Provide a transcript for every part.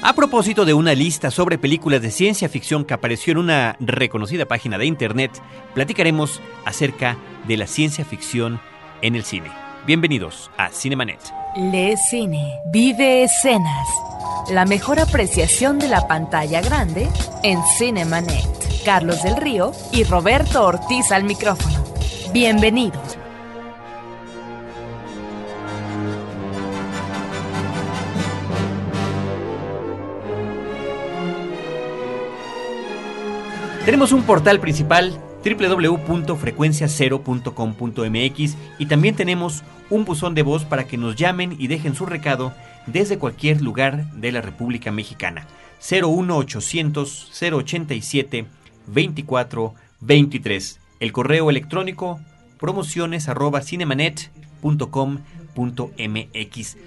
A propósito de una lista sobre películas de ciencia ficción que apareció en una reconocida página de internet, platicaremos acerca de la ciencia ficción en el cine. Bienvenidos a Cinemanet. Le cine, vive escenas. La mejor apreciación de la pantalla grande en Cinemanet. Carlos del Río y Roberto Ortiz al micrófono. Bienvenidos. Tenemos un portal principal www.frecuenciacero.com.mx y también tenemos un buzón de voz para que nos llamen y dejen su recado desde cualquier lugar de la República Mexicana. 01800 087 2423. El correo electrónico promociones arroba cinemanet.com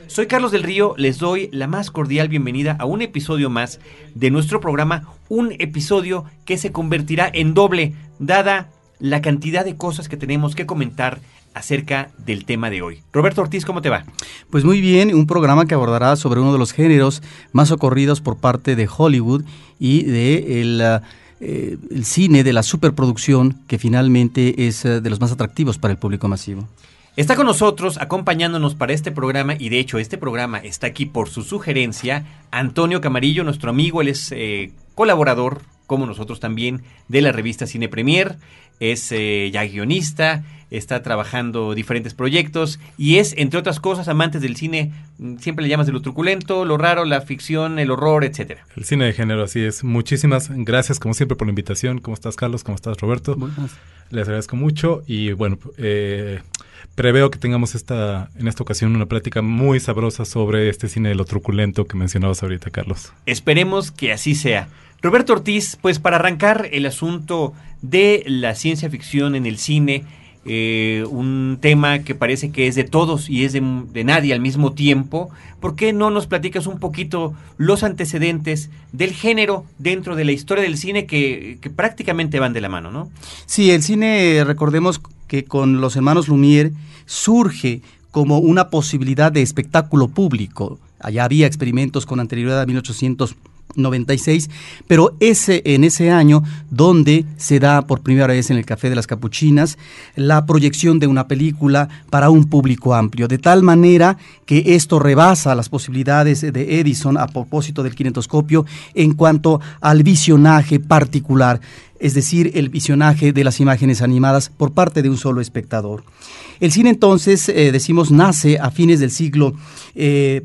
Soy Carlos del Río, les doy la más cordial bienvenida a un episodio más de nuestro programa, un episodio que se convertirá en doble, dada la cantidad de cosas que tenemos que comentar acerca del tema de hoy. Roberto Ortiz, ¿cómo te va? Pues muy bien, un programa que abordará sobre uno de los géneros más ocurridos por parte de Hollywood y de eh, el cine de la superproducción que finalmente es eh, de los más atractivos para el público masivo. Está con nosotros, acompañándonos para este programa, y de hecho este programa está aquí por su sugerencia, Antonio Camarillo, nuestro amigo, él es eh, colaborador, como nosotros también, de la revista Cine Premier, es eh, ya guionista, está trabajando diferentes proyectos y es, entre otras cosas, amantes del cine, mm, siempre le llamas de lo truculento, lo raro, la ficción, el horror, etcétera. El cine de género, así es. Muchísimas gracias, como siempre, por la invitación. ¿Cómo estás, Carlos? ¿Cómo estás, Roberto? Buenas. Les agradezco mucho y bueno, eh, preveo que tengamos esta, en esta ocasión una plática muy sabrosa sobre este cine de lo truculento que mencionabas ahorita, Carlos. Esperemos que así sea. Roberto Ortiz, pues para arrancar el asunto de la ciencia ficción en el cine, eh, un tema que parece que es de todos y es de, nadie al mismo tiempo, ¿por qué no nos platicas un poquito los antecedentes del género dentro de la historia del cine que, que prácticamente van de la mano, ¿no? Sí, el cine, recordemos que con los hermanos Lumière surge como una posibilidad de espectáculo público. Allá había experimentos con anterioridad a 1800 96, pero ese en ese año donde se da por primera vez en el Café de las Capuchinas la proyección de una película para un público amplio, de tal manera que esto rebasa las posibilidades de Edison a propósito del kinetoscopio en cuanto al visionaje particular, es decir, el visionaje de las imágenes animadas por parte de un solo espectador. El cine entonces, eh, decimos, nace a fines del siglo XIX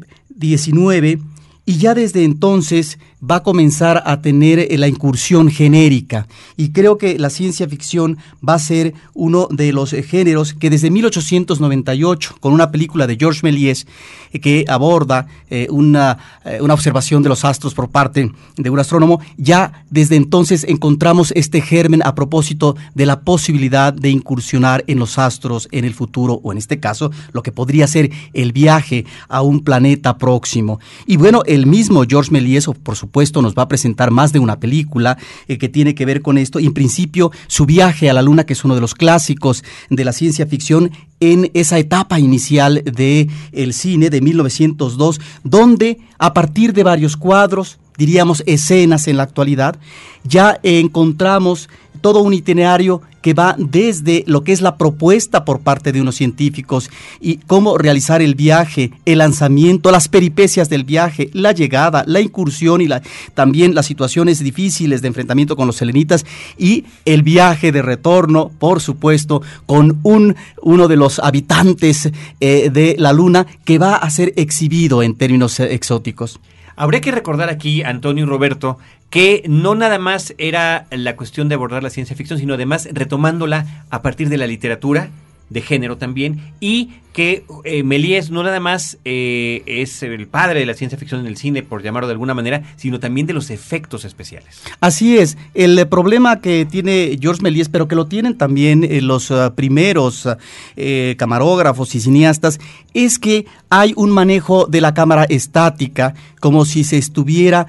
eh, y ya desde entonces va a comenzar a tener eh, la incursión genérica. Y creo que la ciencia ficción va a ser uno de los eh, géneros que desde 1898, con una película de Georges Méliès eh, que aborda una, una observación de los astros por parte de un astrónomo, ya desde entonces encontramos este germen a propósito de la posibilidad de incursionar en los astros en el futuro, o en este caso, lo que podría ser el viaje a un planeta próximo. Y bueno, el mismo Georges Méliès, por supuesto, nos va a presentar más de una película eh, que tiene que ver con esto. Y en principio, su viaje a la luna, que es uno de los clásicos de la ciencia ficción, en esa etapa inicial del el cine de 1902, donde a partir de varios cuadros, diríamos escenas en la actualidad, ya encontramos todo un itinerario que va desde lo que es la propuesta por parte de unos científicos y cómo realizar el viaje, el lanzamiento, las peripecias del viaje, la llegada, la incursión y la, también las situaciones difíciles de enfrentamiento con los selenitas y el viaje de retorno, por supuesto, con un, uno de los habitantes eh, de la luna que va a ser exhibido en términos eh, exóticos. Habría que recordar aquí, Antonio y Roberto, que no nada más era la cuestión de abordar la ciencia ficción, sino además retomándola a partir de la literatura de género también y que eh, no nada más eh, es el padre de la ciencia ficción en el cine, por llamarlo de alguna manera, sino también de los efectos especiales. Así es, el eh, problema que tiene Georges Méliès, pero que lo tienen también los primeros camarógrafos y cineastas, es que hay un manejo de la cámara estática, como si se estuviera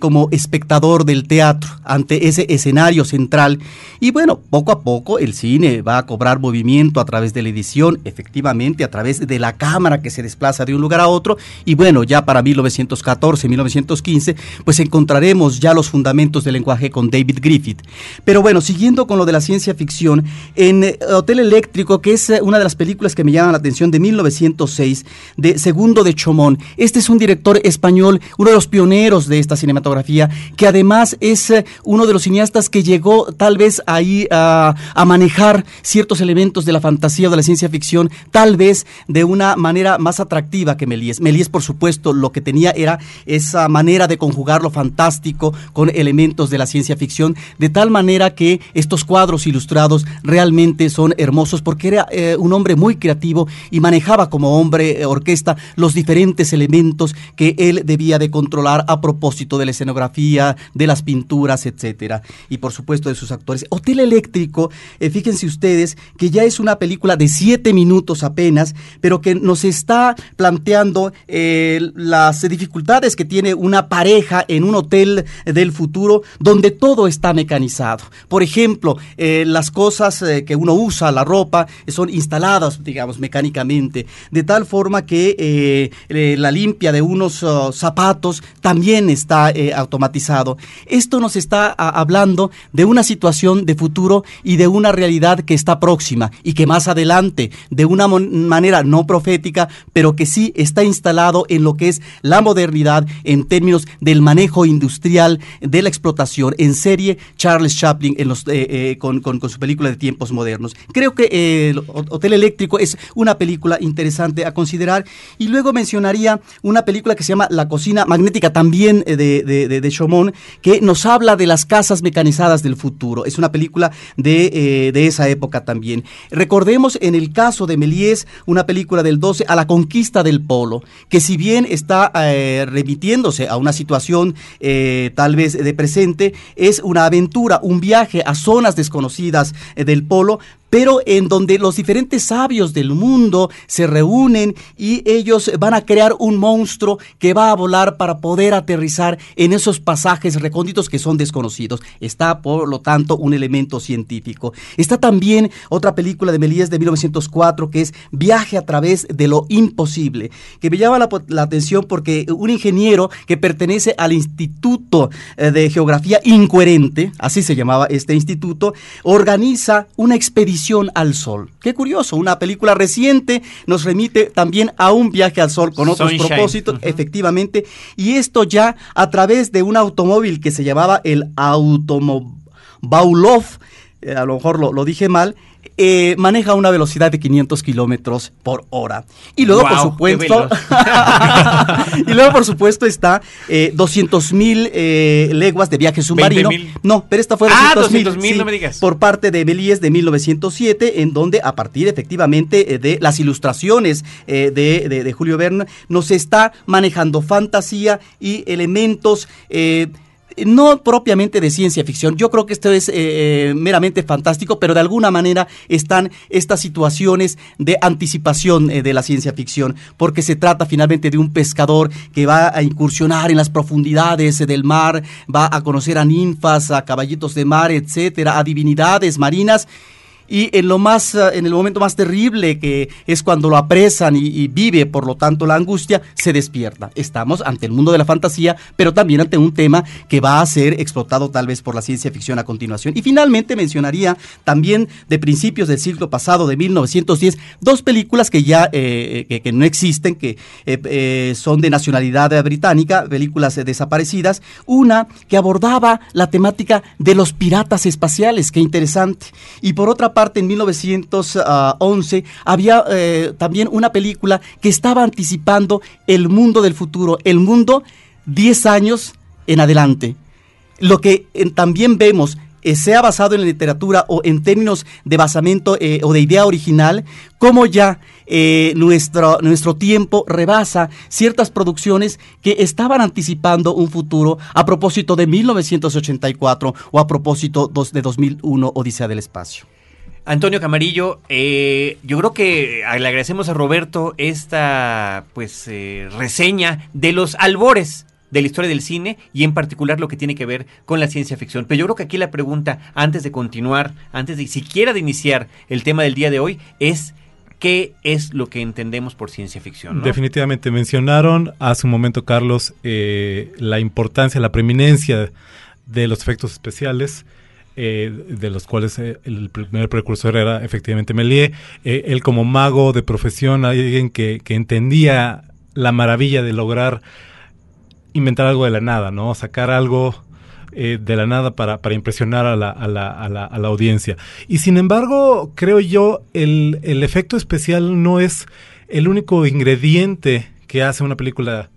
como espectador del teatro ante ese escenario central. Y bueno, poco a poco el cine va a cobrar movimiento a través de la edición, efectivamente, a través de la cámara que se desplaza de un lugar a otro. Y bueno, ya para 1914, 1915, pues encontraremos ya los fundamentos del lenguaje con David Griffith. Pero bueno, siguiendo con lo de la ciencia ficción, en eh, Hotel Eléctrico, que es eh, una de las películas que me llaman la atención de 1906, de Segundo de Chomón. Este es un director español, uno de los pioneros de esta cinematografía, que además es eh, uno de los cineastas que llegó tal vez ahí a, manejar ciertos elementos de la fantasía o de la ciencia ficción, tal vez de una manera más atractiva que Méliès. Méliès, por supuesto, lo que tenía era esa manera de conjugar lo fantástico con elementos de la ciencia ficción, de tal manera que estos cuadros ilustrados realmente son hermosos porque era eh, un hombre muy creativo y manejaba como hombre eh, orquesta los diferentes elementos que él debía de controlar a propósito de la escenografía, de las pinturas, etcétera, y por supuesto de sus actores. Hotel Eléctrico, eh, fíjense ustedes que ya es una película de siete minutos apenas, pero que nos está planteando las dificultades que tiene una pareja en un hotel del futuro donde todo está mecanizado. Por ejemplo, las cosas que uno usa, la ropa, son instaladas, digamos, mecánicamente, de tal forma que eh, la limpia de unos oh, zapatos también está eh, automatizado. Esto nos está hablando de una situación de futuro y de una realidad que está próxima y que más adelante, de una manera no profética, pero que sí está instalado en lo que es la modernidad en términos del manejo industrial de la explotación en serie, Charles Chaplin en los, eh, con, con, su película de tiempos modernos. Creo que el Hotel Eléctrico es una película interesante a considerar y luego mencionaría una película que se llama La cocina magnética, también eh, de, de, de, Chaumont, que nos habla de las casas mecanizadas del futuro. Es una película de, eh, de esa época también. Recordemos en el caso de Méliès, una película del 12, a la conquista del polo, que si bien está eh, remitiéndose a una situación tal vez de presente, es una aventura, un viaje a zonas desconocidas del polo, pero en donde los diferentes sabios del mundo se reúnen y ellos van a crear un monstruo que va a volar para poder aterrizar en esos pasajes recónditos que son desconocidos. Está, por lo tanto, un elemento científico. Está también otra película de Melías de 1904 que es Viaje a través de lo imposible, que me llama la, la atención porque un ingeniero que pertenece al Instituto eh, de Geografía Incoherente, así se llamaba este instituto, organiza una expedición al Sol. Qué curioso, una película reciente nos remite también a un viaje al Sol con otros propósitos, efectivamente, y esto ya a través de un automóvil que se llamaba el Automobaulov, eh, a lo mejor lo, lo dije mal, eh, maneja una velocidad de 500 kilómetros por hora. Y luego, por supuesto, y luego, por supuesto, está eh, 200 mil eh, leguas de viaje submarino. No, pero esta fue 200 ah, mil, no me digas. por parte de Belies de 1907, en donde a partir efectivamente eh, de las ilustraciones de, de, Julio Verne nos está manejando fantasía y elementos no propiamente de ciencia ficción. Yo creo que esto es eh, eh, meramente fantástico, pero de alguna manera están estas situaciones de anticipación eh, de la ciencia ficción, porque se trata finalmente de un pescador que va a incursionar en las profundidades del mar, va a conocer a ninfas, a caballitos de mar, etcétera, a divinidades marinas y en lo más eh, en el momento más terrible que es cuando lo apresan y, vive por lo tanto la angustia se despierta. Estamos ante el mundo de la fantasía pero también ante un tema que va a ser explotado tal vez por la ciencia ficción a continuación. Y finalmente mencionaría también de principios del siglo pasado de 1910 dos películas que ya eh, que, no existen que eh, son de nacionalidad británica películas desaparecidas. Una que abordaba la temática de los piratas espaciales qué interesante. Y por otra parte, en 1911 había eh, también una película que estaba anticipando el mundo del futuro, el mundo 10 años en adelante. Lo que eh, también vemos eh, sea basado en la literatura o en términos de basamento o de idea original, como ya nuestro, nuestro tiempo rebasa ciertas producciones que estaban anticipando un futuro a propósito de 1984 o a propósito de 2001 Odisea del Espacio. Antonio Camarillo, eh, yo creo que le agradecemos a Roberto esta pues eh, reseña de los albores de la historia del cine y en particular lo que tiene que ver con la ciencia ficción. Pero yo creo que aquí la pregunta, antes de continuar, antes de siquiera de iniciar el tema del día de hoy, es qué es lo que entendemos por ciencia ficción. Definitivamente, mencionaron hace un momento, Carlos, eh, la importancia, la preeminencia de los efectos especiales. Eh, de los cuales eh, el primer precursor era efectivamente Méliès, él como mago de profesión, alguien que, que entendía la maravilla de lograr inventar algo de la nada, ¿no? Sacar algo eh, de la nada para, para impresionar a la, a, la, a, la, a la, audiencia. Y sin embargo, creo yo, el, el, efecto especial no es el único ingrediente que hace una película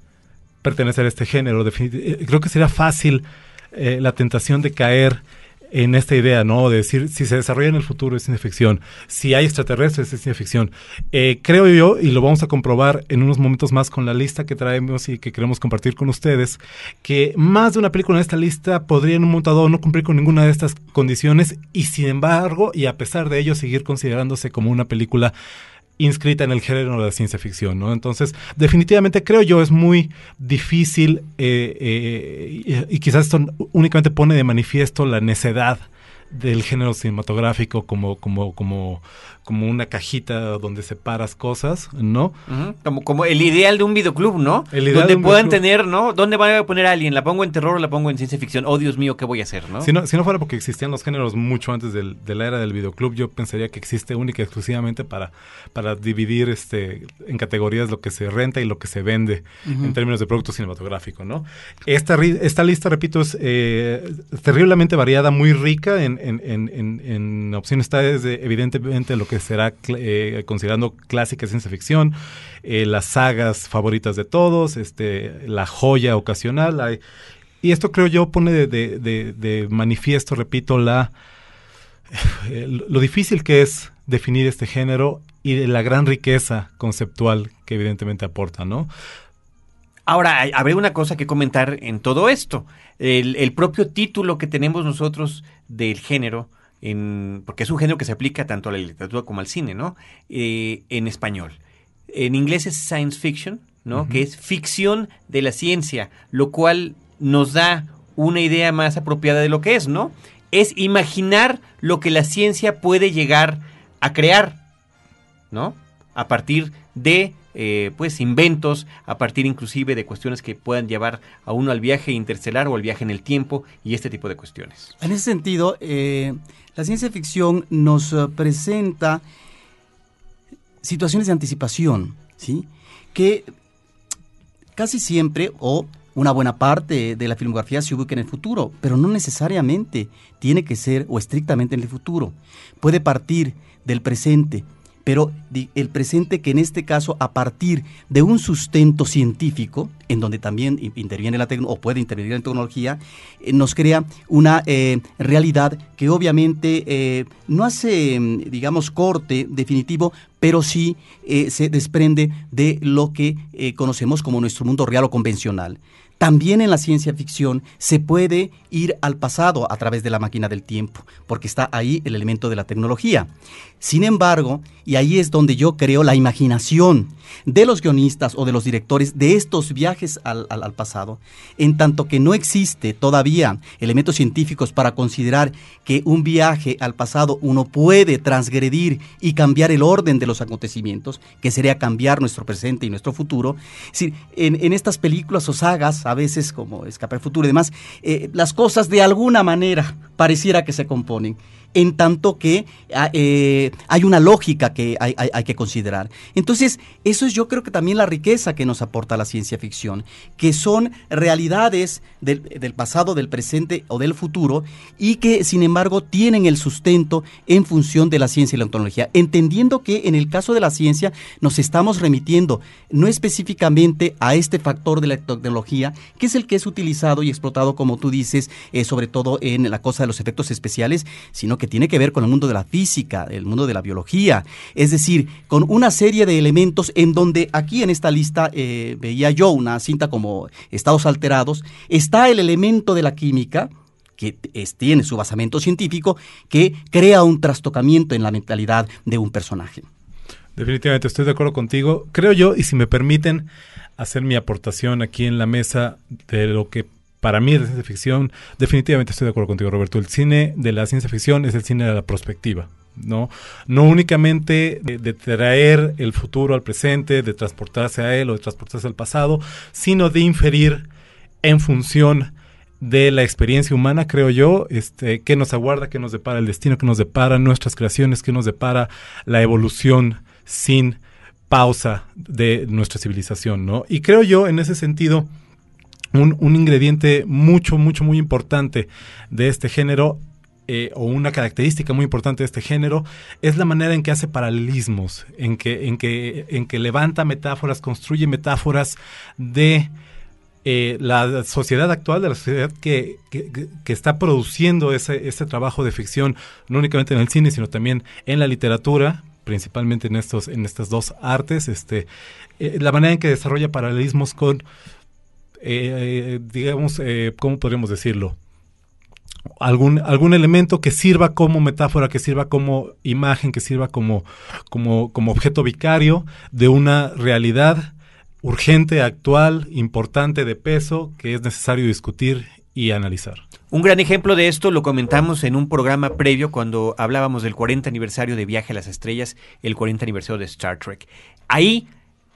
pertenecer a este género. Eh, creo que sería fácil eh, la tentación de caer en esta idea, ¿no? De decir, si se desarrolla en el futuro es ciencia ficción, si hay extraterrestres es ciencia ficción. Eh, creo yo, y lo vamos a comprobar en unos momentos más con la lista que traemos y que queremos compartir con ustedes, que más de una película en esta lista podría en un montador no cumplir con ninguna de estas condiciones y sin embargo, y a pesar de ello, seguir considerándose como una película inscrita en el género de ciencia ficción, ¿no? Entonces, definitivamente creo yo es muy difícil eh, eh, y, y, quizás esto únicamente pone de manifiesto la necedad del género cinematográfico como, como, como, como una cajita donde separas cosas, ¿no? Uh -huh. Como, como el ideal de un videoclub, ¿no? El ideal donde puedan tener, ¿no? ¿Dónde van a poner a alguien? ¿La pongo en terror o la pongo en ciencia ficción? Oh, Dios mío, ¿qué voy a hacer, no? Si no, si no fuera porque existían los géneros mucho antes del, de la era del videoclub, yo pensaría que existe única y exclusivamente para, para dividir este, en categorías lo que se renta y lo que se vende uh -huh. en términos de producto cinematográfico, ¿no? Esta, esta lista, repito, es eh, terriblemente variada, muy rica en, en, en, en opciones. Está desde, evidentemente, lo que será eh, considerando clásica ciencia ficción, eh, las sagas favoritas de todos, este, la joya ocasional. Y esto creo yo pone de, manifiesto, repito, la eh, lo difícil que es definir este género y de la gran riqueza conceptual que evidentemente aporta, ¿no? Ahora, habría una cosa que comentar en todo esto. El propio título que tenemos nosotros del género, en, porque es un género que se aplica tanto a la literatura como al cine, ¿no? Eh, en español. En inglés es science fiction, ¿no? Uh -huh. Que es ficción de la ciencia, lo cual nos da una idea más apropiada de lo que es, ¿no? Es imaginar lo que la ciencia puede llegar a crear, ¿no? A partir de eh, pues inventos a partir inclusive de cuestiones que puedan llevar a uno al viaje interestelar o al viaje en el tiempo y este tipo de cuestiones. En ese sentido, eh, la ciencia ficción nos uh, presenta situaciones de anticipación, ¿sí? Que casi siempre o una buena parte de la filmografía se ubica en el futuro, pero no necesariamente tiene que ser o estrictamente en el futuro. Puede partir del presente, pero el presente que en este caso a partir de un sustento científico, en donde también interviene la tecnología o puede intervenir la tecnología, eh, nos crea una eh, realidad que obviamente eh, no hace, digamos, corte definitivo, pero sí se desprende de lo que conocemos como nuestro mundo real o convencional. También en la ciencia ficción se puede ir al pasado a través de la máquina del tiempo, porque está ahí el elemento de la tecnología. Sin embargo, y ahí es donde yo creo la imaginación de los guionistas o de los directores de estos viajes al, pasado, en tanto que no existe todavía elementos científicos para considerar que un viaje al pasado uno puede transgredir y cambiar el orden de los acontecimientos, que sería cambiar nuestro presente y nuestro futuro. Es decir, en, en estas películas o sagas, a veces como Escape al Futuro y demás, eh, las cosas de alguna manera pareciera que se componen en tanto que eh, hay una lógica que hay, hay, que considerar. Entonces, eso es yo creo que también la riqueza que nos aporta la ciencia ficción, que son realidades del, del, pasado, del presente o del futuro, y que sin embargo tienen el sustento en función de la ciencia y la tecnología, entendiendo que en el caso de la ciencia nos estamos remitiendo no específicamente a este factor de la tecnología, que es el que es utilizado y explotado, como tú dices, eh, sobre todo en la cosa de los efectos especiales, sino que tiene que ver con el mundo de la física, el mundo de la biología, es decir, con una serie de elementos en donde aquí en esta lista eh, veía yo una cinta como estados alterados, está el elemento de la química, que tiene su basamento científico, que crea un trastocamiento en la mentalidad de un personaje. Definitivamente estoy de acuerdo contigo. Creo yo, y si me permiten, hacer mi aportación aquí en la mesa de lo que para mí es ciencia ficción. Definitivamente estoy de acuerdo contigo, Roberto. El cine de la ciencia ficción es el cine de la prospectiva. ¿no? No únicamente de, traer el futuro al presente, de transportarse a él o de transportarse al pasado, sino de inferir en función de la experiencia humana, creo yo, este, qué nos aguarda, qué nos depara el destino, qué nos depara nuestras creaciones, qué nos depara la evolución sin pausa de nuestra civilización, ¿no? Y creo yo, en ese sentido, un, un ingrediente mucho, mucho, muy importante de este género eh, o una característica muy importante de este género es la manera en que hace paralelismos, en que, en que, en que levanta metáforas, construye metáforas de eh, la sociedad actual, de la sociedad que, que, está produciendo ese, trabajo de ficción, no únicamente en el cine, sino también en la literatura, principalmente en estos en estas dos artes este eh, la manera en que desarrolla paralelismos con digamos cómo podríamos decirlo algún, algún elemento que sirva como metáfora, que sirva como imagen, que sirva como, como, como objeto vicario de una realidad urgente, actual, importante, de peso, que es necesario discutir y analizar. Un gran ejemplo de esto lo comentamos en un programa previo cuando hablábamos del 40 aniversario de Viaje a las Estrellas, el 40 aniversario de Star Trek. Ahí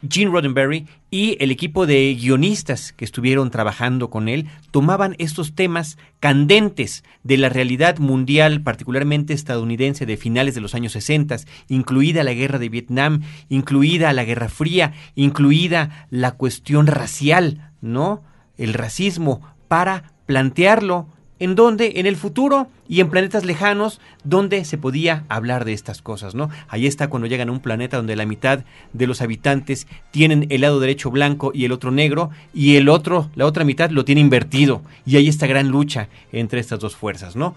Gene Roddenberry y el equipo de guionistas que estuvieron trabajando con él tomaban estos temas candentes de la realidad mundial, particularmente estadounidense de finales de los años 60, incluida la guerra de Vietnam, incluida la Guerra Fría, incluida la cuestión racial, ¿no? El racismo, para plantearlo en donde en el futuro y en planetas lejanos donde se podía hablar de estas cosas, ¿no? Ahí está cuando llegan a un planeta donde la mitad de los habitantes tienen el lado derecho blanco y el otro negro y el otro, la otra mitad lo tiene invertido y hay esta gran lucha entre estas dos fuerzas, ¿no?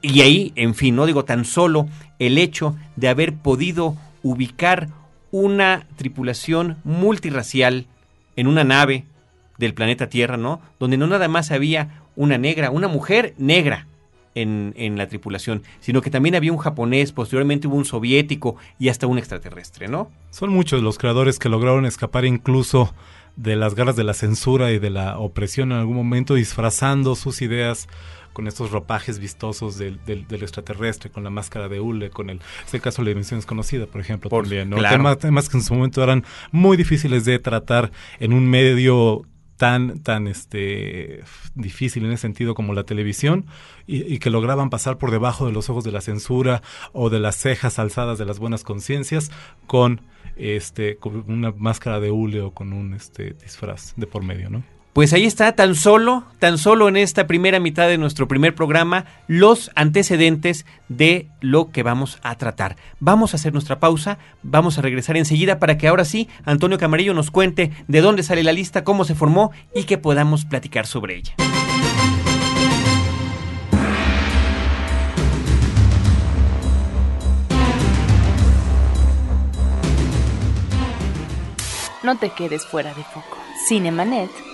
Y ahí, en fin, no digo tan solo el hecho de haber podido ubicar una tripulación multirracial en una nave del planeta Tierra, ¿no? Donde no nada más había una negra, una mujer negra en, en, la tripulación, sino que también había un japonés, posteriormente hubo un soviético y hasta un extraterrestre, ¿no? Son muchos los creadores que lograron escapar incluso de las garras de la censura y de la opresión en algún momento, disfrazando sus ideas con estos ropajes vistosos del, del, extraterrestre, con la máscara de hule, con el, este caso de la dimensión desconocida, por ejemplo, por, también, ¿no? temas que en su momento eran muy difíciles de tratar en un medio tan, tan este, difícil en ese sentido como la televisión y, que lograban pasar por debajo de los ojos de la censura o de las cejas alzadas de las buenas conciencias con este con una máscara de hule o con un este disfraz de por medio, ¿no? Pues ahí está, tan solo, tan solo en esta primera mitad de nuestro primer programa, los antecedentes de lo que vamos a tratar. Vamos a hacer nuestra pausa, vamos a regresar enseguida para que ahora sí Antonio Camarillo nos cuente de dónde sale la lista, cómo se formó y que podamos platicar sobre ella. No te quedes fuera de foco. Cinemanet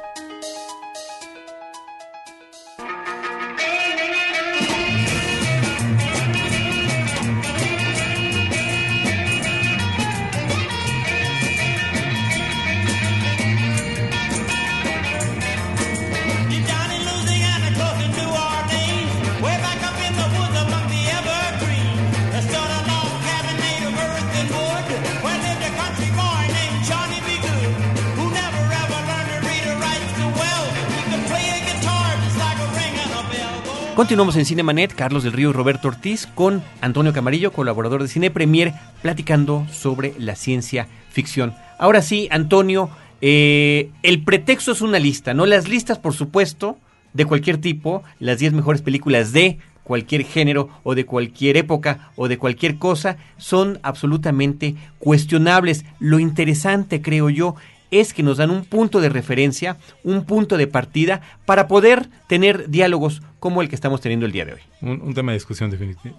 Continuamos en Cinemanet, Carlos del Río y Roberto Ortiz con Antonio Camarillo, colaborador de Cine Premier, platicando sobre la ciencia ficción. Ahora sí, Antonio, eh, el pretexto es una lista, ¿no? Las listas, por supuesto, de cualquier tipo, las 10 mejores películas de cualquier género o de cualquier época o de cualquier cosa, son absolutamente cuestionables. Lo interesante, creo yo, es que nos dan un punto de referencia, un punto de partida para poder tener diálogos como el que estamos teniendo el día de hoy. Un, tema de discusión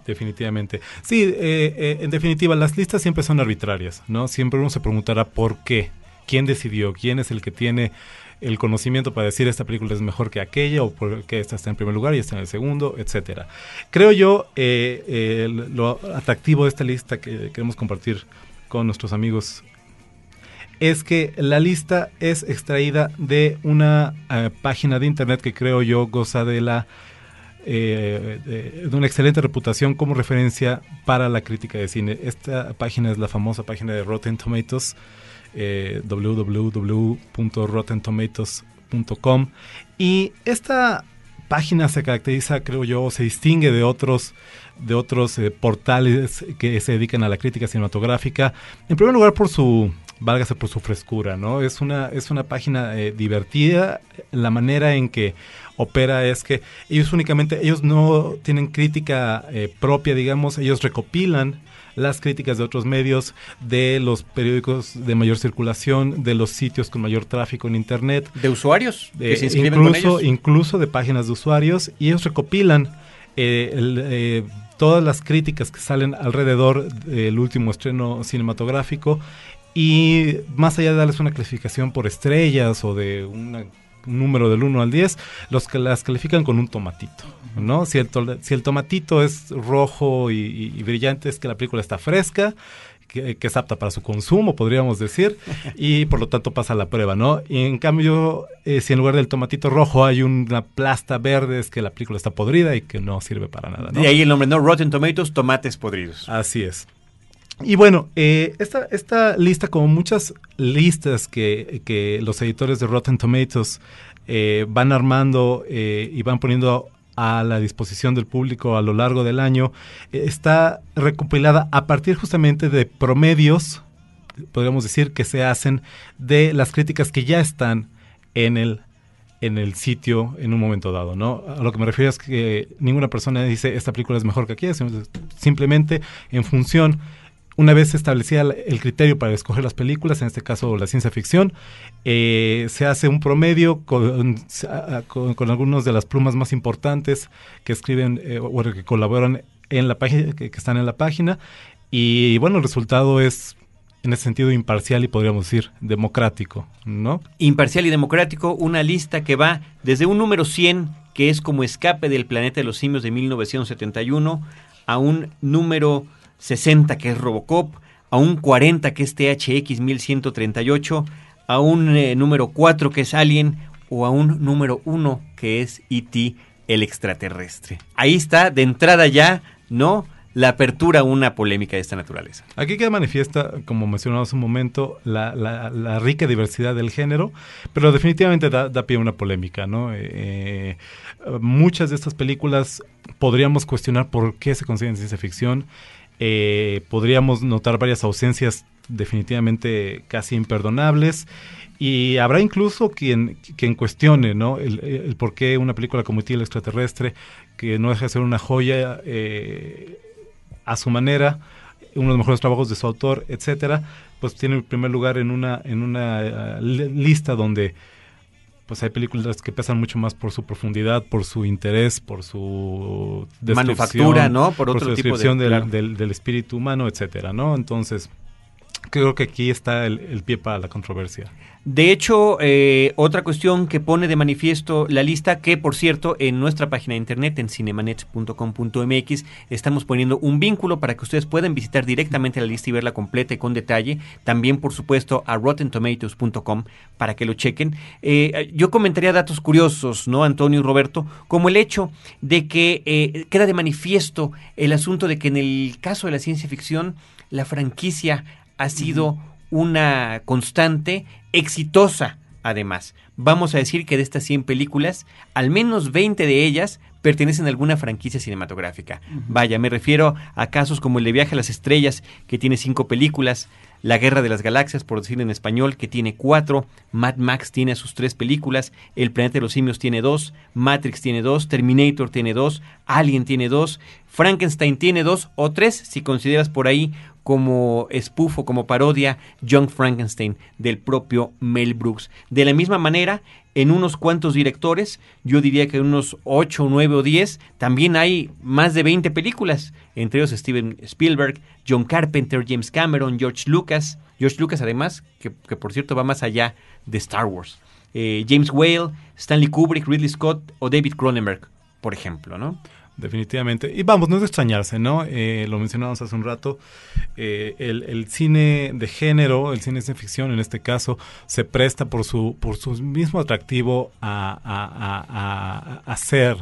definitivamente. Sí, eh, eh, en definitiva, las listas siempre son arbitrarias, ¿no? Siempre uno se preguntará por qué, quién decidió, quién es el que tiene el conocimiento para decir esta película es mejor que aquella o por qué esta está en primer lugar y esta en el segundo, etcétera. Creo yo eh, lo atractivo de esta lista que queremos compartir con nuestros amigos es que la lista es extraída de una página de internet que creo yo goza de la eh, de, una excelente reputación como referencia para la crítica de cine. Esta página es la famosa página de Rotten Tomatoes, eh, www.rottentomatoes.com. Y esta página se caracteriza, creo yo, se distingue de otros de otros eh, portales que se dedican a la crítica cinematográfica. En primer lugar por su válgase por su frescura, ¿no? Es una, es una página eh, divertida, la manera en que opera es que ellos únicamente, ellos no tienen crítica eh, propia, digamos, ellos recopilan las críticas de otros medios, de los periódicos de mayor circulación, de los sitios con mayor tráfico en Internet. De usuarios que se incluso, incluso de páginas de usuarios, y ellos recopilan eh, todas las críticas que salen alrededor del último estreno cinematográfico y más allá de darles una clasificación por estrellas o de un número del 1 al 10, los que las califican con un tomatito, ¿no? Si el, si el tomatito es rojo y, brillante es que la película está fresca, que, es apta para su consumo, podríamos decir, y por lo tanto pasa la prueba, ¿no? Y en cambio, eh, si en lugar del tomatito rojo hay una plasta verde, es que la película está podrida y que no sirve para nada, ¿no? Y ahí el nombre, ¿no? Rotten Tomatoes, tomates podridos. Así es. Y bueno, eh, esta, esta lista, como muchas listas que, los editores de Rotten Tomatoes eh, van armando eh, y van poniendo a la disposición del público a lo largo del año, está recopilada a partir justamente de promedios, podríamos decir, que se hacen de las críticas que ya están en el en el sitio en un momento dado, ¿no? A lo que me refiero es que ninguna persona dice esta película es mejor que aquella, simplemente en función una vez establecida el criterio para escoger las películas, en este caso la ciencia ficción, eh, se hace un promedio con, con, algunos de las plumas más importantes que escriben eh, o que colaboran en la página, que, están en la página. Y bueno, el resultado es en ese sentido imparcial y podríamos decir democrático, ¿no? Imparcial y democrático, una lista que va desde un número 100, que es como escape del planeta de los simios de 1971, a un número 60 que es Robocop, a un 40 que es THX 1138, a un eh, número 4 que es Alien o a un número 1 que es ET el extraterrestre. Ahí está de entrada ya, ¿no? La apertura a una polémica de esta naturaleza. Aquí queda manifiesta, como mencionamos hace un momento, la, rica diversidad del género, pero definitivamente da, pie a una polémica, ¿no? Eh, eh, muchas de estas películas podríamos cuestionar por qué se consiguen ciencia ficción eh, podríamos notar varias ausencias definitivamente casi imperdonables. Y habrá incluso quien, quien cuestione ¿no? el, por qué una película como el extraterrestre, que no deja de ser una joya eh, a su manera, uno de los mejores trabajos de su autor, etcétera, pues tiene el primer lugar en una, en una eh, lista donde pues hay películas que pesan mucho más por su profundidad, por su interés, por su manufactura, ¿no? Por, otro su descripción del, del, espíritu humano, etcétera, ¿no? Entonces, creo que aquí está el, pie para la controversia. De hecho, eh, otra cuestión que pone de manifiesto la lista, que por cierto, en nuestra página de internet, en cinemanet.com.mx, estamos poniendo un vínculo para que ustedes puedan visitar directamente la lista y verla completa y con detalle. También, por supuesto, a rottentomatoes.com para que lo chequen. Eh, yo comentaría datos curiosos, ¿no, Antonio y Roberto? Como el hecho de que eh, queda de manifiesto el asunto de que en el caso de la ciencia ficción, la franquicia ha sido una constante exitosa. Además, vamos a decir que de estas 100 películas, al menos 20 de ellas pertenecen a alguna franquicia cinematográfica. Vaya, me refiero a casos como el de Viaje a las Estrellas, que tiene cinco películas, La Guerra de las Galaxias, por decir en español, que tiene cuatro, Mad Max tiene sus tres películas, El Planeta de los Simios tiene dos, Matrix tiene dos, Terminator tiene dos, Alien tiene dos, Frankenstein tiene dos o tres, si consideras por ahí como spoof o como parodia Young Frankenstein del propio Mel Brooks. De la misma manera, en unos cuantos directores, yo diría que unos 8, 9 o 10, también hay más de 20 películas, entre ellos Steven Spielberg, John Carpenter, James Cameron, George Lucas, George Lucas además, que, por cierto va más allá de Star Wars, eh, James Whale, Stanley Kubrick, Ridley Scott o David Cronenberg, por ejemplo, ¿no? Definitivamente. Y vamos, no es de extrañarse, ¿no? Eh, lo mencionábamos hace un rato. Eh, el, cine de género, el cine de ficción en este caso, se presta por su, por su mismo atractivo a, a, ser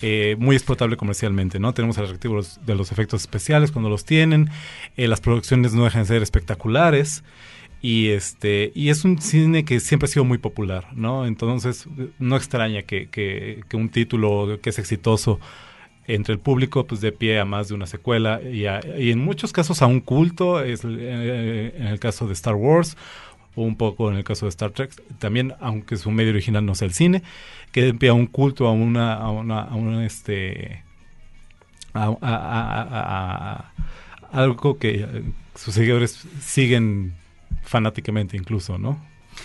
eh, muy explotable comercialmente, ¿no? Tenemos el atractivo de los efectos especiales cuando los tienen, las producciones no dejan de ser espectaculares y este y es un cine que siempre ha sido muy popular, ¿no? Entonces no extraña que, que un título que es exitoso entre el público pues de pie a más de una secuela y, en muchos casos a un culto es eh, en el caso de Star Wars o un poco en el caso de Star Trek también aunque su medio original no sea el cine que de pie a un culto a una a una, a una este a, algo que sus seguidores siguen fanáticamente incluso no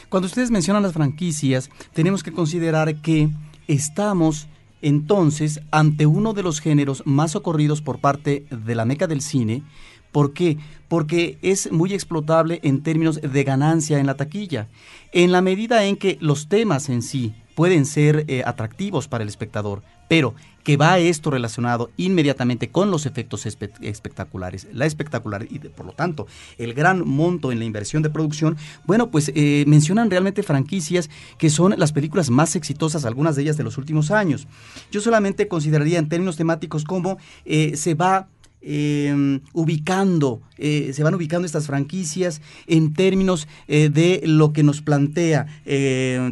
cuando ustedes mencionan las franquicias tenemos que considerar que estamos entonces ante uno de los géneros más ocurridos por parte de la meca del cine. ¿Por qué? Porque es muy explotable en términos de ganancia en la taquilla. En la medida en que los temas en sí pueden ser eh, atractivos para el espectador, pero que va esto relacionado inmediatamente con los efectos espectaculares, la espectacular y por lo tanto el gran monto en la inversión de producción, bueno, pues eh, mencionan realmente franquicias que son las películas más exitosas, algunas de ellas de los últimos años. Yo solamente consideraría en términos temáticos cómo eh, se va em, ubicando, eh, se van ubicando estas franquicias en términos de lo que nos plantea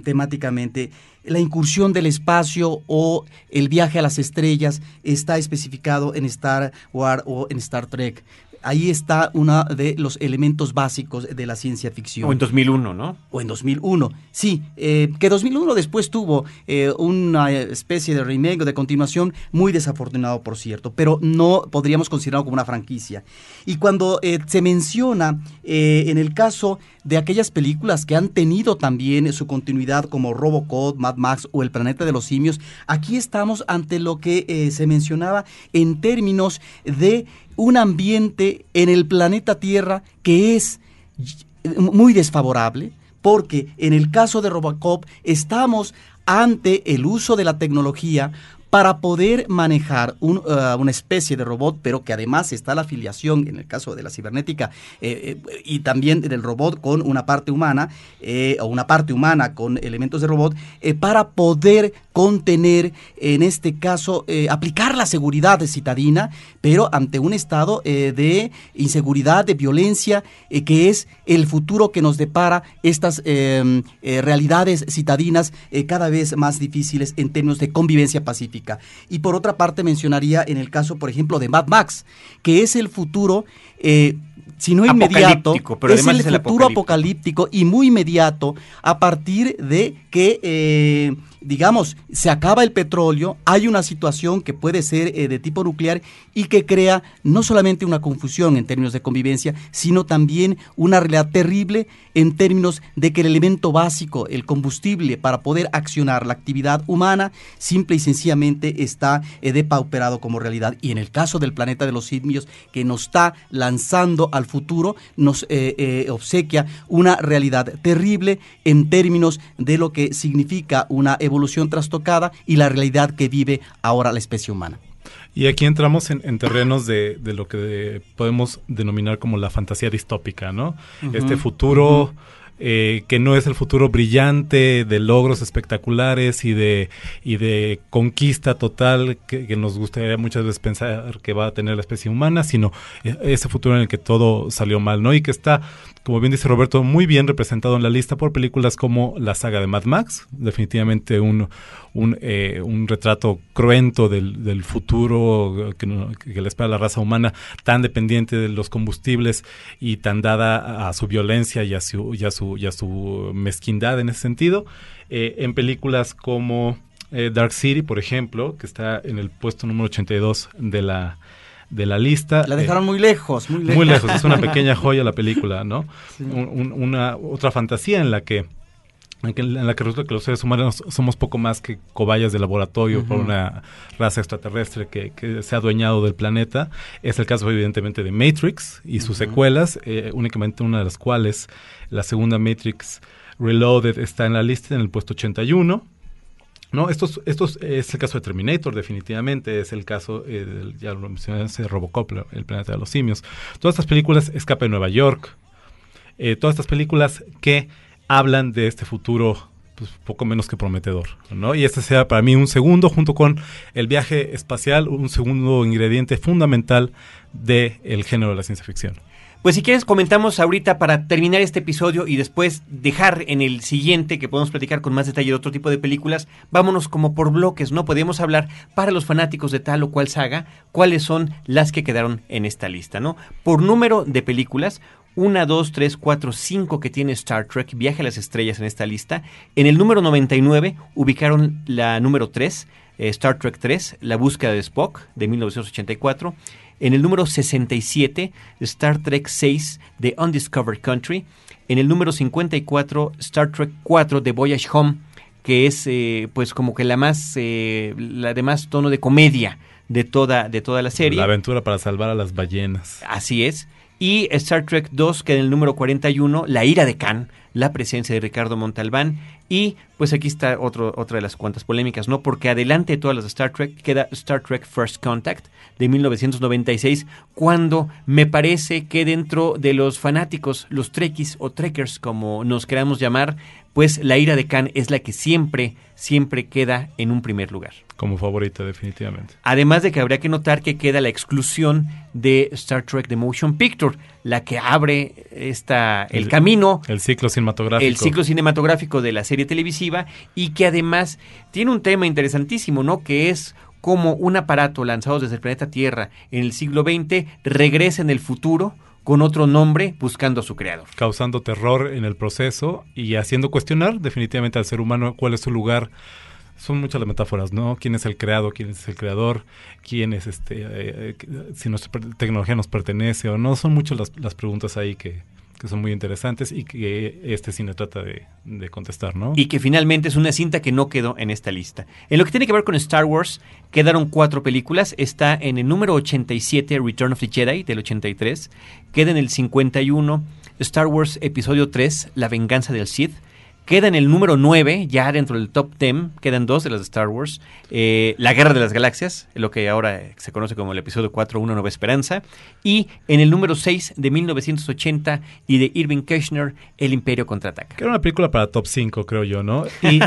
temáticamente la incursión del espacio o el viaje a las estrellas está especificado en Star Wars o en Star Trek ahí está uno de los elementos básicos de la ciencia ficción. O en 2001, ¿no? O en 2001, sí. Eh, que 2001 después tuvo eh, una especie de remake o de continuación muy desafortunado, por cierto, pero no podríamos considerarlo como una franquicia. Y cuando eh, se menciona en el caso de aquellas películas que han tenido también su continuidad como Robocop, Mad Max o El Planeta de los Simios, aquí estamos ante lo que se mencionaba en términos de un ambiente en el planeta Tierra que es muy desfavorable, porque en el caso de Robocop estamos ante el uso de la tecnología para poder manejar uh, una especie de robot, pero que además está la afiliación, en el caso de la cibernética, eh, eh, y también del robot con una parte humana, eh, o una parte humana con elementos de robot, para poder contener, en este caso, aplicar la seguridad citadina, pero ante un estado de inseguridad, de violencia, que es el futuro que nos depara estas realidades citadinas cada vez más difíciles en términos de convivencia pacífica. Y por otra parte mencionaría en el caso, por ejemplo, de Mad Max, que es el futuro... Eh, si no inmediato, pero es el futuro apocalíptico. y muy inmediato a partir de que eh, digamos, se acaba el petróleo, hay una situación que puede ser eh, de tipo nuclear y que crea no solamente una confusión en términos de convivencia, sino también una realidad terrible en términos de que el elemento básico, el combustible para poder accionar la actividad humana, simple y sencillamente está eh, depauperado como realidad. Y en el caso del planeta de los simios, que nos está lanzando al futuro, nos eh, obsequia una realidad terrible en términos de lo que significa una evolución evolución trastocada y la realidad que vive ahora la especie humana. Y aquí entramos en, terrenos de, lo que podemos denominar como la fantasía distópica, ¿no? Este futuro... Eh, que no es el futuro brillante de logros espectaculares y de, y de conquista total que, nos gustaría muchas veces pensar que va a tener la especie humana, sino e, ese futuro en el que todo salió mal, ¿no? Y que está, como bien dice Roberto, muy bien representado en la lista por películas como la saga de Mad Max, definitivamente un, un, eh, un retrato cruento del, futuro que, que, le espera a la raza humana, tan dependiente de los combustibles y tan dada a, su violencia y a su, y a su, y a su mezquindad en ese sentido. Eh, en películas como eh, Dark City, por ejemplo, que está en el puesto número 82 de la de la lista. La dejaron muy lejos, muy lejos. Muy lejos, es una pequeña joya la película, ¿no? una otra fantasía en la que en la que resulta que los seres humanos somos poco más que cobayas de laboratorio por una raza extraterrestre que, se ha adueñado del planeta. Es el caso evidentemente de Matrix y sus secuelas, eh, únicamente una de las cuales, la segunda Matrix Reloaded, está en la lista en el puesto 81. No, estos, estos es el caso de Terminator, definitivamente, es el caso, eh, ya lo mencioné, de Robocop, el planeta de los simios. Todas estas películas, Escape de Nueva York, eh, todas estas películas que hablan de este futuro pues, poco menos que prometedor, ¿no? Y este sea para mí un segundo, junto con el viaje espacial, un segundo ingrediente fundamental del el género de la ciencia ficción. Pues si quieres comentamos ahorita para terminar este episodio y después dejar en el siguiente que podemos platicar con más detalle de otro tipo de películas, vámonos como por bloques, ¿no? Podemos hablar para los fanáticos de tal o cual saga, cuáles son las que quedaron en esta lista, ¿no? Por número de películas, una, dos, tres, cuatro, cinco que tiene Star Trek, Viaje a las Estrellas en esta lista. En el número 99 ubicaron la número 3, eh, Star Trek 3, La búsqueda de Spock, de 1984. En el número 67, Star Trek 6, The Undiscovered Country. En el número 54, Star Trek 4, The Voyage Home, que es eh, pues como que la más, eh, la de más tono de comedia de toda, de toda la serie. La aventura para salvar a las ballenas. Así es y Star Trek 2 que en el número 41, La ira de Khan, la presencia de Ricardo Montalbán y pues aquí está otro, otra de las cuantas polémicas, ¿no? Porque adelante de todas las de Star Trek queda Star Trek First Contact de 1996, cuando me parece que dentro de los fanáticos, los trekkies o trekkers como nos queramos llamar, pues la ira de Khan es la que siempre, siempre queda en un primer lugar. Como favorita, definitivamente. Además de que habría que notar que queda la exclusión de Star Trek The Motion Picture, la que abre esta, el, camino. El ciclo cinematográfico. El ciclo cinematográfico de la serie televisiva y que además tiene un tema interesantísimo, ¿no? Que es cómo un aparato lanzado desde el planeta Tierra en el siglo XX regresa en el futuro con otro nombre buscando a su creador. Causando terror en el proceso y haciendo cuestionar definitivamente al ser humano cuál es su lugar. Son muchas las metáforas, ¿no? ¿Quién es el creado? ¿Quién es el creador? ¿Quién es este? Eh, eh, si nuestra tecnología nos pertenece o no. Son muchas las, las preguntas ahí que, que son muy interesantes y que este cine trata de, contestar, ¿no? Y que finalmente es una cinta que no quedó en esta lista. En lo que tiene que ver con Star Wars, quedaron cuatro películas. Está en el número 87, Return of the Jedi, del 83. Queda en el 51, Star Wars Episodio 3, La venganza del Sith. Queda en el número 9, ya dentro del top 10, quedan dos de las de Star Wars. Eh, la Guerra de las Galaxias, lo que ahora se conoce como el episodio 4, Una Nueva Esperanza. Y en el número 6 de 1980 y de Irving Kirchner, El Imperio Contraataca. Que era una película para top 5, creo yo, ¿no? Y,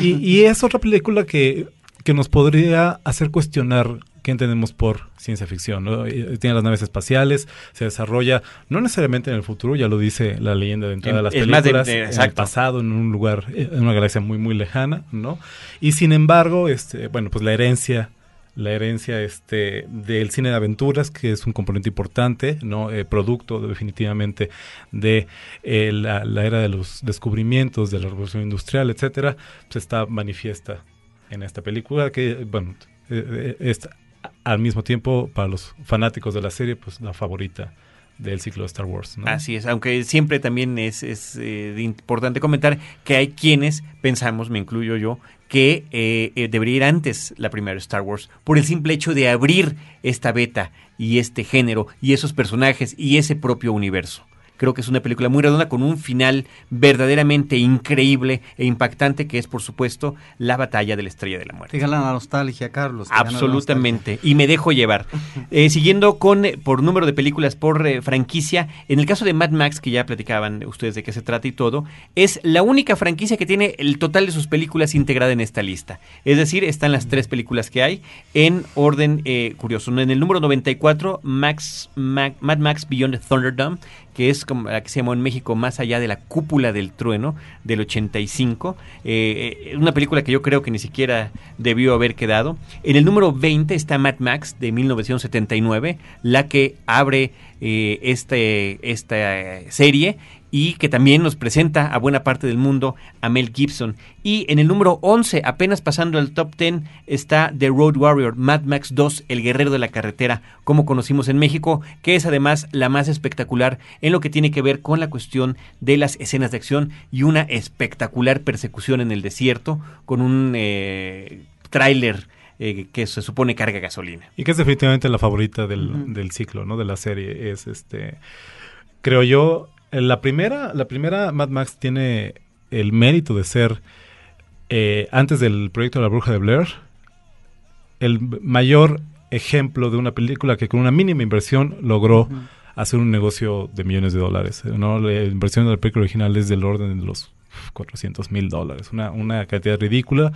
y es otra película que, que nos podría hacer cuestionar qué entendemos por ciencia ficción. Eh, tiene las naves espaciales, se desarrolla no necesariamente en el futuro, ya lo dice la leyenda de entrada de las películas, en el pasado, en un lugar, en una galaxia muy muy lejana, ¿no? Y sin embargo, este, bueno, pues la herencia la herencia este del cine de aventuras que es un componente importante no eh, producto definitivamente de eh, la, era de los descubrimientos de la revolución industrial etcétera pues está manifiesta en esta película que bueno está al mismo tiempo para los fanáticos de la serie, pues la favorita del ciclo de Star Wars. Así es, aunque siempre también es, es eh, importante comentar que hay quienes pensamos, me incluyo yo, que eh, eh, debería ir antes la primera Star Wars, por el simple hecho de abrir esta beta y este género y esos personajes y ese propio universo. Creo que es una película muy redonda con un final verdaderamente increíble e impactante que es, por supuesto, la batalla de la Estrella de la Muerte. Te la nostalgia, Carlos. Absolutamente. Y me dejo llevar. Eh, siguiendo con, eh, por número de películas por eh, franquicia, en el caso de Mad Max, que ya platicaban ustedes de qué se trata y todo, es la única franquicia que tiene el total de sus películas integrada en esta lista. Es decir, están las tres películas que hay en orden curioso. En el número 94, Max, Mad Max Beyond the Thunderdome, que es como la que se llamó en México Más allá de la cúpula del trueno del 85, eh, eh, una película que yo creo que ni siquiera debió haber quedado. En el número 20 está Mad Max de 1979, la que abre eh, este, esta serie y que también nos presenta a buena parte del mundo a Mel Gibson. Y en el número 11, apenas pasando al top 10, está The Road Warrior, Mad Max 2, El Guerrero de la Carretera, como conocimos en México, que es además la más espectacular en lo que tiene que ver con la cuestión de las escenas de acción y una espectacular persecución en el desierto con un eh, tráiler eh, que se supone carga gasolina. Y que es definitivamente la favorita del, del, ciclo, ¿no? De la serie. Es este. Creo yo. La primera, la primera Mad Max tiene el mérito de ser. Eh, antes del proyecto de la bruja de Blair. El mayor ejemplo de una película que con una mínima inversión logró hacer un negocio de millones de dólares. ¿no? La inversión de la película original es del orden de los 400 mil dólares. Una, una cantidad ridícula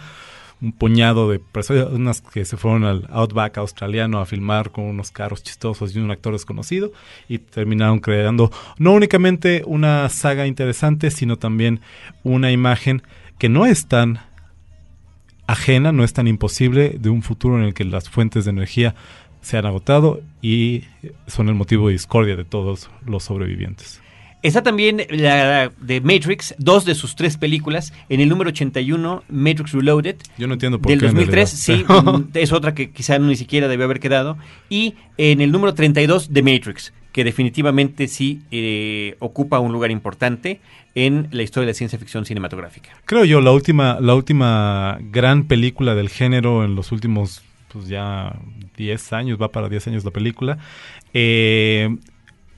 un puñado de personas que se fueron al Outback australiano a filmar con unos carros chistosos y un actor desconocido y terminaron creando no únicamente una saga interesante, sino también una imagen que no es tan ajena, no es tan imposible de un futuro en el que las fuentes de energía se han agotado y son el motivo de discordia de todos los sobrevivientes. Está también la de Matrix, dos de sus tres películas. En el número 81, Matrix Reloaded. Yo no entiendo por del qué. Del 2003, sí, es otra que quizá ni siquiera debió haber quedado. Y en el número 32, The Matrix, que definitivamente sí eh, ocupa un lugar importante en la historia de la ciencia ficción cinematográfica. Creo yo, la última, la última gran película del género en los últimos, pues ya 10 años, va para 10 años la película. Eh,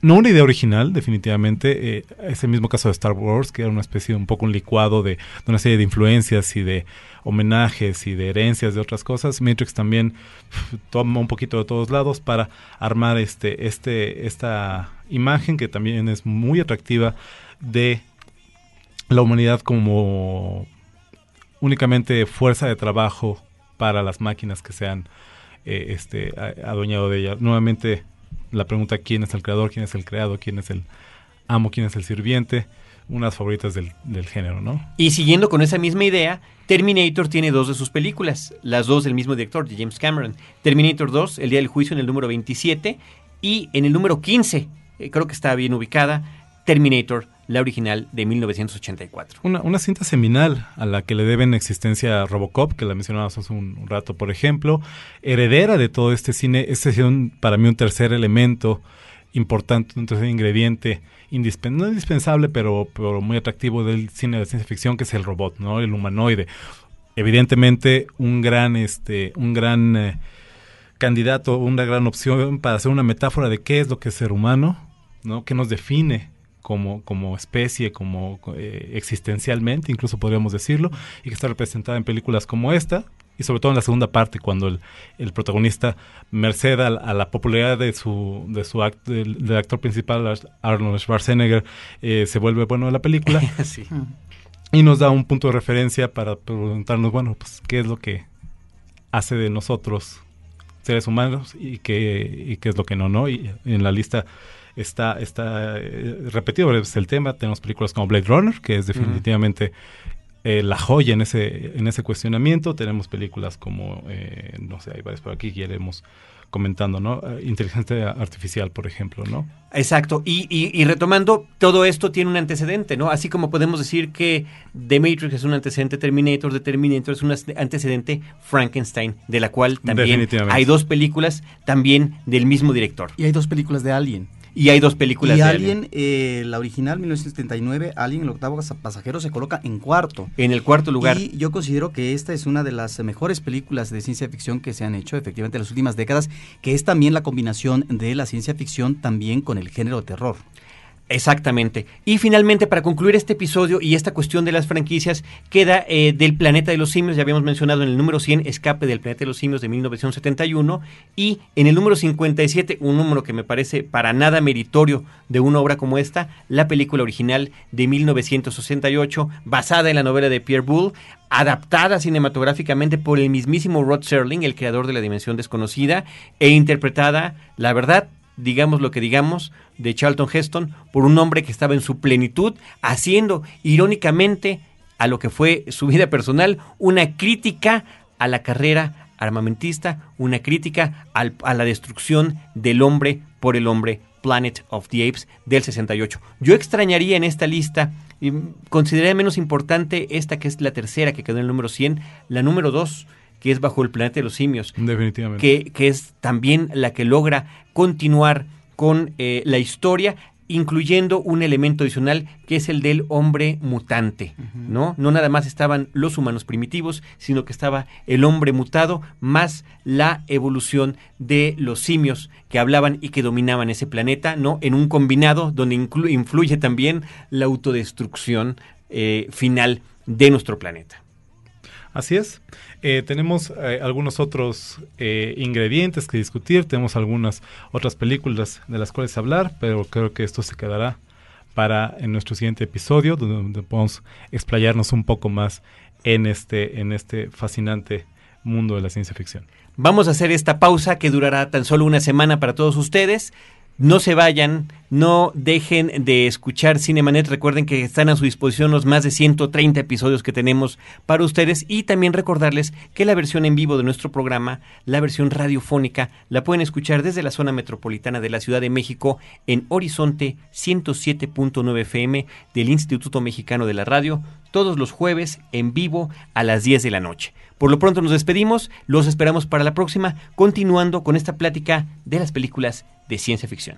no una idea original, definitivamente. Eh, ese mismo caso de Star Wars, que era una especie de un poco un licuado de, una serie de influencias y de homenajes y de herencias de otras cosas. Matrix también toma un poquito de todos lados para armar este, este, esta imagen que también es muy atractiva de la humanidad como únicamente fuerza de trabajo para las máquinas que se han eh, este, adueñado de ella. Nuevamente la pregunta quién es el creador, quién es el creado, quién es el amo, quién es el sirviente, unas favoritas del, género, ¿no? Y siguiendo con esa misma idea, Terminator tiene dos de sus películas, las dos del mismo director, de James Cameron. Terminator 2, El Día del Juicio, en el número 27, y en el número 15, eh, creo que está bien ubicada, Terminator, la original de 1984. Una, una, cinta seminal a la que le deben existencia Robocop, que la mencionábamos hace un, rato, por ejemplo, heredera de todo este cine, este es para mí un tercer elemento importante, un tercer ingrediente, no indispensable, pero, pero muy atractivo del cine de ciencia ficción, que es el robot, ¿no? El humanoide. Evidentemente, un gran, este, un gran eh, candidato, una gran opción para hacer una metáfora de qué es lo que es ser humano, ¿no? ¿Qué nos define como, como especie, como eh, existencialmente, incluso podríamos decirlo, y que está representada en películas como esta, y sobre todo en la segunda parte, cuando el, el protagonista, merced a, la popularidad de su, de su del, actor principal, Arnold Schwarzenegger, eh, se vuelve bueno de la película. Y nos da un punto de referencia para preguntarnos, bueno, pues, ¿qué es lo que hace de nosotros seres humanos y qué, y qué es lo que no, ¿no? Y en la lista está, está eh, repetido es el tema. Tenemos películas como Blade Runner, que es definitivamente eh, la joya en ese, en ese cuestionamiento. Tenemos películas como, eh, no sé, hay varias por aquí que iremos comentando, ¿no? Inteligencia artificial, por ejemplo, ¿no? Exacto. Y, y, retomando, todo esto tiene un antecedente, ¿no? Así como podemos decir que The Matrix es un antecedente Terminator, de Terminator es un antecedente Frankenstein, de la cual también hay dos películas también del mismo director. Y hay dos películas de Alien. Y hay dos películas y de Alien. Eh, la original, 1979, Alien, el octavo pasajero, se coloca en cuarto. En el cuarto lugar. Y yo considero que esta es una de las mejores películas de ciencia ficción que se han hecho, efectivamente, en las últimas décadas, que es también la combinación de la ciencia ficción también con el género de terror. Exactamente. Y finalmente, para concluir este episodio y esta cuestión de las franquicias, queda eh, del Planeta de los Simios, ya habíamos mencionado en el número 100, Escape del Planeta de los Simios de 1971, y en el número 57, un número que me parece para nada meritorio de una obra como esta, la película original de 1968, basada en la novela de Pierre Boulle, adaptada cinematográficamente por el mismísimo Rod Serling, el creador de La Dimensión Desconocida, e interpretada, la verdad, digamos lo que digamos, de Charlton Heston por un hombre que estaba en su plenitud, haciendo irónicamente a lo que fue su vida personal una crítica a la carrera armamentista, una crítica a la destrucción del hombre por el hombre Planet of the Apes del 68. Yo extrañaría en esta lista, consideraría menos importante esta que es la tercera, que quedó en el número 100, la número 2, que es Bajo el Planeta de los Simios. Definitivamente. Que, que es también la que logra continuar con eh, la historia incluyendo un elemento adicional que es el del hombre mutante, ¿no? No nada más estaban los humanos primitivos, sino que estaba el hombre mutado más la evolución de los simios que hablaban y que dominaban ese planeta, ¿no? En un combinado donde influye también la autodestrucción eh, final de nuestro planeta. Así es. Eh, tenemos eh, algunos otros eh, ingredientes que discutir, tenemos algunas otras películas de las cuales hablar, pero creo que esto se quedará para en nuestro siguiente episodio, donde, podemos explayarnos un poco más en este, en este fascinante mundo de la ciencia ficción. Vamos a hacer esta pausa que durará tan solo una semana para todos ustedes. No se vayan, no dejen de escuchar Cinemanet. Recuerden que están a su disposición los más de 130 episodios que tenemos para ustedes y también recordarles que la versión en vivo de nuestro programa, la versión radiofónica, la pueden escuchar desde la zona metropolitana de la Ciudad de México en Horizonte 107.9 FM del Instituto Mexicano de la Radio todos los jueves en vivo a las 10 de la noche. Por lo pronto nos despedimos, los esperamos para la próxima, continuando con esta plática de las películas de ciencia ficción.